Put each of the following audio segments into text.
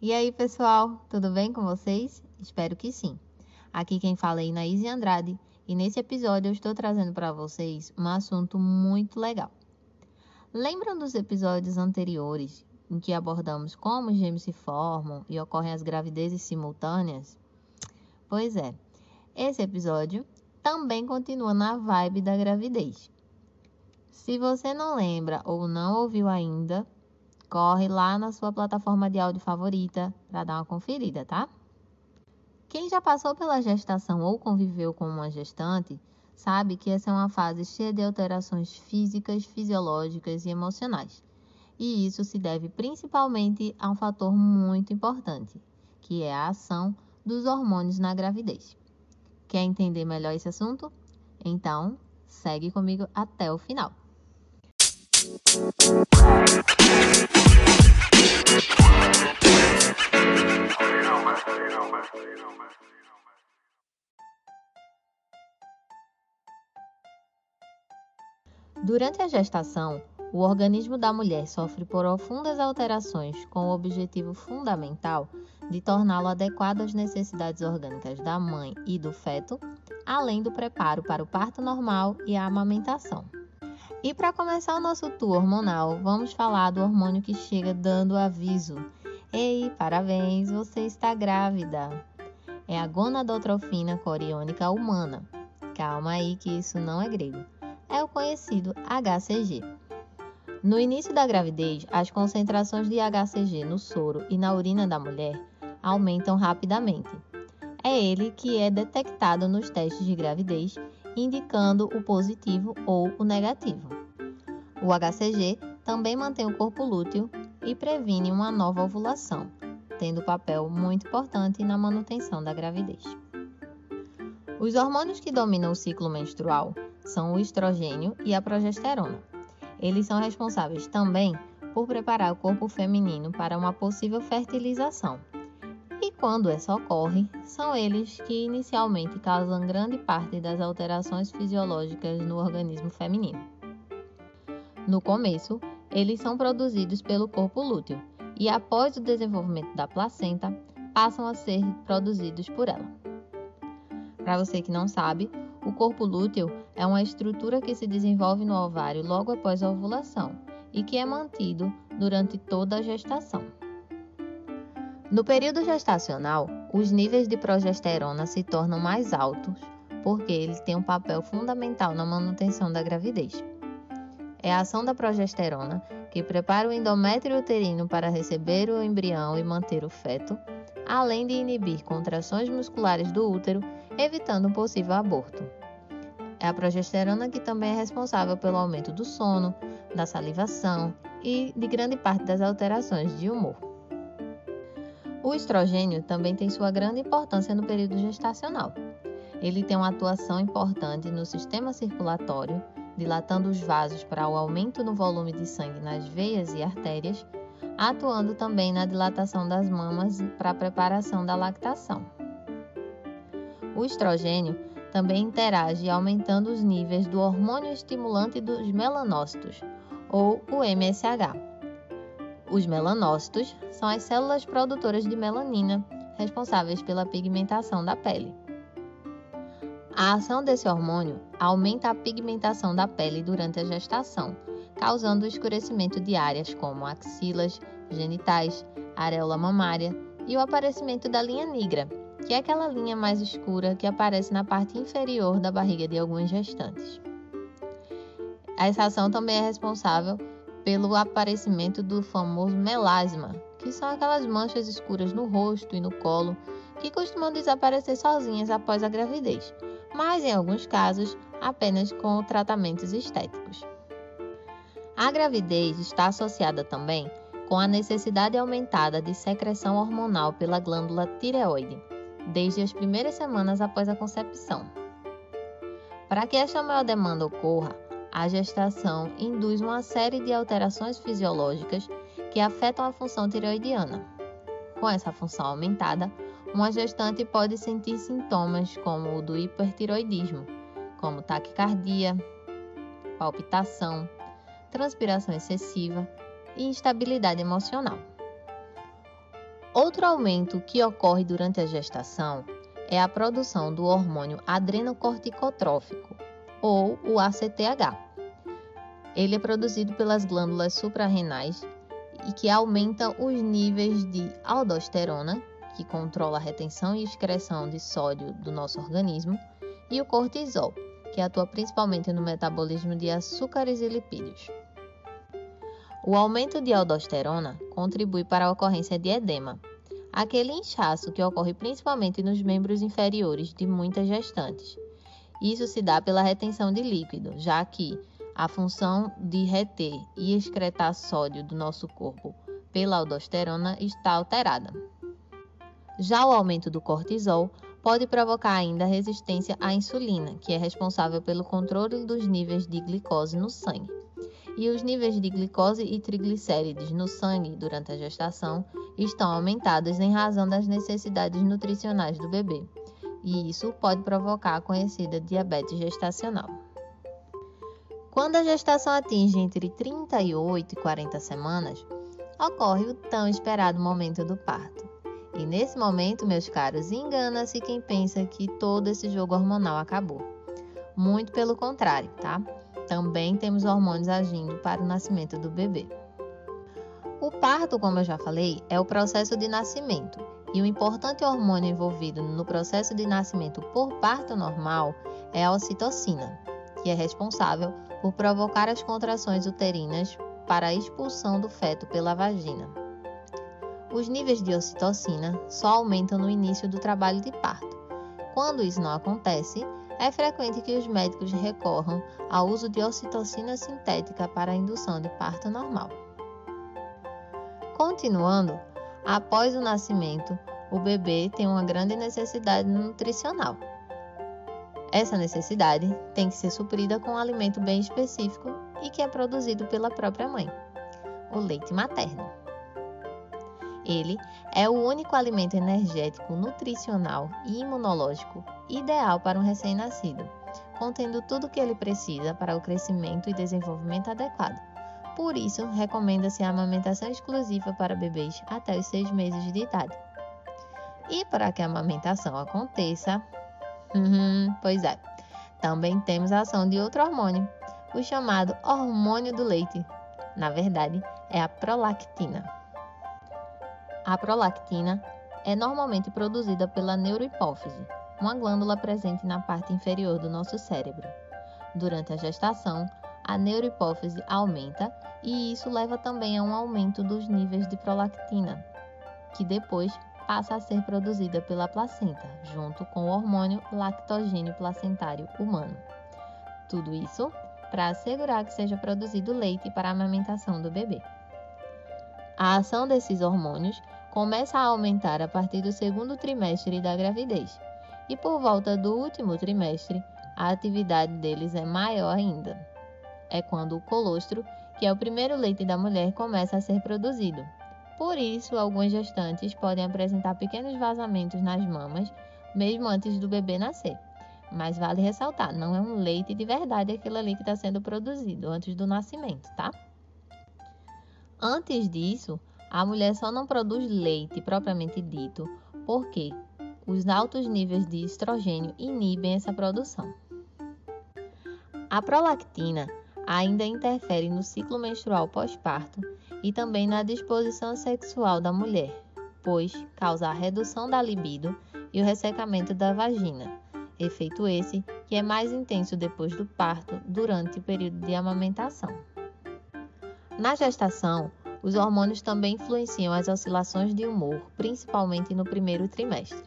E aí, pessoal, tudo bem com vocês? Espero que sim. Aqui quem fala é Inaíse Andrade e nesse episódio eu estou trazendo para vocês um assunto muito legal. Lembram dos episódios anteriores em que abordamos como os gêmeos se formam e ocorrem as gravidezes simultâneas? Pois é, esse episódio também continua na vibe da gravidez. Se você não lembra ou não ouviu ainda, corre lá na sua plataforma de áudio favorita para dar uma conferida, tá? Quem já passou pela gestação ou conviveu com uma gestante sabe que essa é uma fase cheia de alterações físicas, fisiológicas e emocionais. E isso se deve principalmente a um fator muito importante, que é a ação dos hormônios na gravidez. Quer entender melhor esse assunto? Então, segue comigo até o final. Durante a gestação, o organismo da mulher sofre profundas alterações com o objetivo fundamental de torná-lo adequado às necessidades orgânicas da mãe e do feto, além do preparo para o parto normal e a amamentação. E para começar o nosso tour hormonal, vamos falar do hormônio que chega dando aviso. Ei, parabéns, você está grávida. É a gonadotrofina coriônica humana. Calma aí que isso não é grego. É o conhecido HCG. No início da gravidez, as concentrações de HCG no soro e na urina da mulher aumentam rapidamente. É ele que é detectado nos testes de gravidez indicando o positivo ou o negativo. O HCG também mantém o corpo lúteo e previne uma nova ovulação, tendo papel muito importante na manutenção da gravidez. Os hormônios que dominam o ciclo menstrual são o estrogênio e a progesterona. Eles são responsáveis também por preparar o corpo feminino para uma possível fertilização e quando essa ocorre, são eles que inicialmente causam grande parte das alterações fisiológicas no organismo feminino. No começo, eles são produzidos pelo corpo lúteo e, após o desenvolvimento da placenta, passam a ser produzidos por ela. Para você que não sabe, o corpo lúteo é uma estrutura que se desenvolve no ovário logo após a ovulação e que é mantido durante toda a gestação. No período gestacional, os níveis de progesterona se tornam mais altos porque ele tem um papel fundamental na manutenção da gravidez. É a ação da progesterona que prepara o endométrio uterino para receber o embrião e manter o feto, além de inibir contrações musculares do útero, evitando um possível aborto. É a progesterona que também é responsável pelo aumento do sono, da salivação e de grande parte das alterações de humor. O estrogênio também tem sua grande importância no período gestacional. Ele tem uma atuação importante no sistema circulatório, dilatando os vasos para o aumento no volume de sangue nas veias e artérias, atuando também na dilatação das mamas para a preparação da lactação. O estrogênio também interage aumentando os níveis do hormônio estimulante dos melanócitos, ou o MSH os melanócitos são as células produtoras de melanina, responsáveis pela pigmentação da pele. A ação desse hormônio aumenta a pigmentação da pele durante a gestação, causando o escurecimento de áreas como axilas, genitais, areola mamária e o aparecimento da linha negra, que é aquela linha mais escura que aparece na parte inferior da barriga de algumas gestantes. Essa ação também é responsável pelo aparecimento do famoso melasma, que são aquelas manchas escuras no rosto e no colo que costumam desaparecer sozinhas após a gravidez, mas em alguns casos apenas com tratamentos estéticos. A gravidez está associada também com a necessidade aumentada de secreção hormonal pela glândula tireoide, desde as primeiras semanas após a concepção. Para que esta maior demanda ocorra, a gestação induz uma série de alterações fisiológicas que afetam a função tireoidiana. Com essa função aumentada, uma gestante pode sentir sintomas como o do hipertiroidismo, como taquicardia, palpitação, transpiração excessiva e instabilidade emocional. Outro aumento que ocorre durante a gestação é a produção do hormônio adrenocorticotrófico, ou o ACTH. Ele é produzido pelas glândulas suprarrenais e que aumenta os níveis de aldosterona, que controla a retenção e excreção de sódio do nosso organismo, e o cortisol, que atua principalmente no metabolismo de açúcares e lipídios. O aumento de aldosterona contribui para a ocorrência de edema, aquele inchaço que ocorre principalmente nos membros inferiores de muitas gestantes. Isso se dá pela retenção de líquido, já que a função de reter e excretar sódio do nosso corpo pela aldosterona está alterada. Já o aumento do cortisol pode provocar ainda resistência à insulina, que é responsável pelo controle dos níveis de glicose no sangue. E os níveis de glicose e triglicérides no sangue durante a gestação estão aumentados em razão das necessidades nutricionais do bebê, e isso pode provocar a conhecida diabetes gestacional. Quando a gestação atinge entre 38 e 40 semanas, ocorre o tão esperado momento do parto. E nesse momento, meus caros, engana-se quem pensa que todo esse jogo hormonal acabou. Muito pelo contrário, tá? Também temos hormônios agindo para o nascimento do bebê. O parto, como eu já falei, é o processo de nascimento, e o importante hormônio envolvido no processo de nascimento por parto normal é a ocitocina, que é responsável por provocar as contrações uterinas para a expulsão do feto pela vagina. Os níveis de ocitocina só aumentam no início do trabalho de parto. Quando isso não acontece, é frequente que os médicos recorram ao uso de ocitocina sintética para a indução de parto normal. Continuando, após o nascimento, o bebê tem uma grande necessidade nutricional. Essa necessidade tem que ser suprida com um alimento bem específico e que é produzido pela própria mãe, o leite materno. Ele é o único alimento energético, nutricional e imunológico ideal para um recém-nascido, contendo tudo o que ele precisa para o crescimento e desenvolvimento adequado. Por isso, recomenda-se a amamentação exclusiva para bebês até os seis meses de idade. E para que a amamentação aconteça, uhum, pois é, também temos a ação de outro hormônio, o chamado hormônio do leite. Na verdade, é a prolactina. A prolactina é normalmente produzida pela neurohipófise, uma glândula presente na parte inferior do nosso cérebro. Durante a gestação, a neurohipófise aumenta e isso leva também a um aumento dos níveis de prolactina, que depois passa a ser produzida pela placenta, junto com o hormônio lactogênio placentário humano. Tudo isso para assegurar que seja produzido leite para a amamentação do bebê. A ação desses hormônios começa a aumentar a partir do segundo trimestre da gravidez, e por volta do último trimestre, a atividade deles é maior ainda. É quando o colostro, que é o primeiro leite da mulher, começa a ser produzido. Por isso, alguns gestantes podem apresentar pequenos vazamentos nas mamas, mesmo antes do bebê nascer. Mas vale ressaltar, não é um leite de verdade aquilo ali que está sendo produzido antes do nascimento, tá? Antes disso, a mulher só não produz leite propriamente dito porque os altos níveis de estrogênio inibem essa produção. A prolactina ainda interfere no ciclo menstrual pós-parto e também na disposição sexual da mulher, pois causa a redução da libido e o ressecamento da vagina, efeito esse que é mais intenso depois do parto durante o período de amamentação. Na gestação, os hormônios também influenciam as oscilações de humor, principalmente no primeiro trimestre.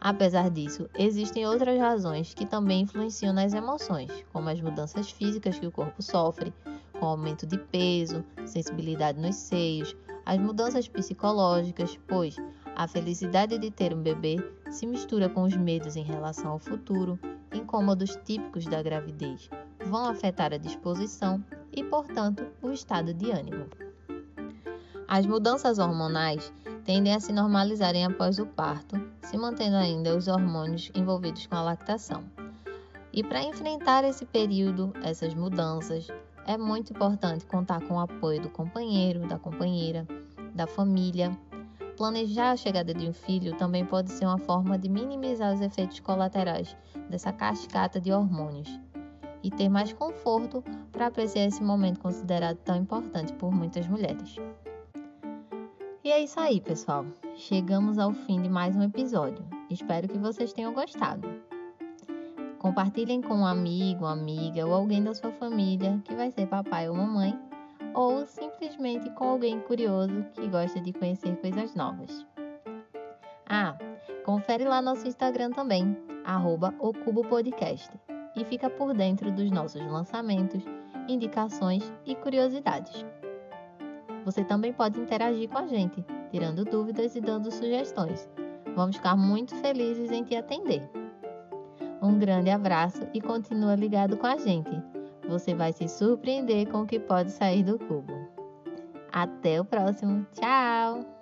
Apesar disso, existem outras razões que também influenciam nas emoções, como as mudanças físicas que o corpo sofre, com aumento de peso, sensibilidade nos seios, as mudanças psicológicas, pois a felicidade de ter um bebê se mistura com os medos em relação ao futuro, incômodos típicos da gravidez, vão afetar a disposição e, portanto, o estado de ânimo. As mudanças hormonais tendem a se normalizarem após o parto, se mantendo ainda os hormônios envolvidos com a lactação. E para enfrentar esse período, essas mudanças, é muito importante contar com o apoio do companheiro, da companheira, da família, planejar a chegada de um filho também pode ser uma forma de minimizar os efeitos colaterais dessa cascata de hormônios e ter mais conforto para apreciar esse momento considerado tão importante por muitas mulheres. E é isso aí, pessoal. Chegamos ao fim de mais um episódio. Espero que vocês tenham gostado. Compartilhem com um amigo, amiga ou alguém da sua família que vai ser papai ou mamãe, ou simplesmente com alguém curioso que gosta de conhecer coisas novas. Ah, confere lá nosso Instagram também, arroba Podcast, e fica por dentro dos nossos lançamentos, indicações e curiosidades. Você também pode interagir com a gente, tirando dúvidas e dando sugestões. Vamos ficar muito felizes em te atender. Um grande abraço e continua ligado com a gente. Você vai se surpreender com o que pode sair do cubo. Até o próximo. Tchau!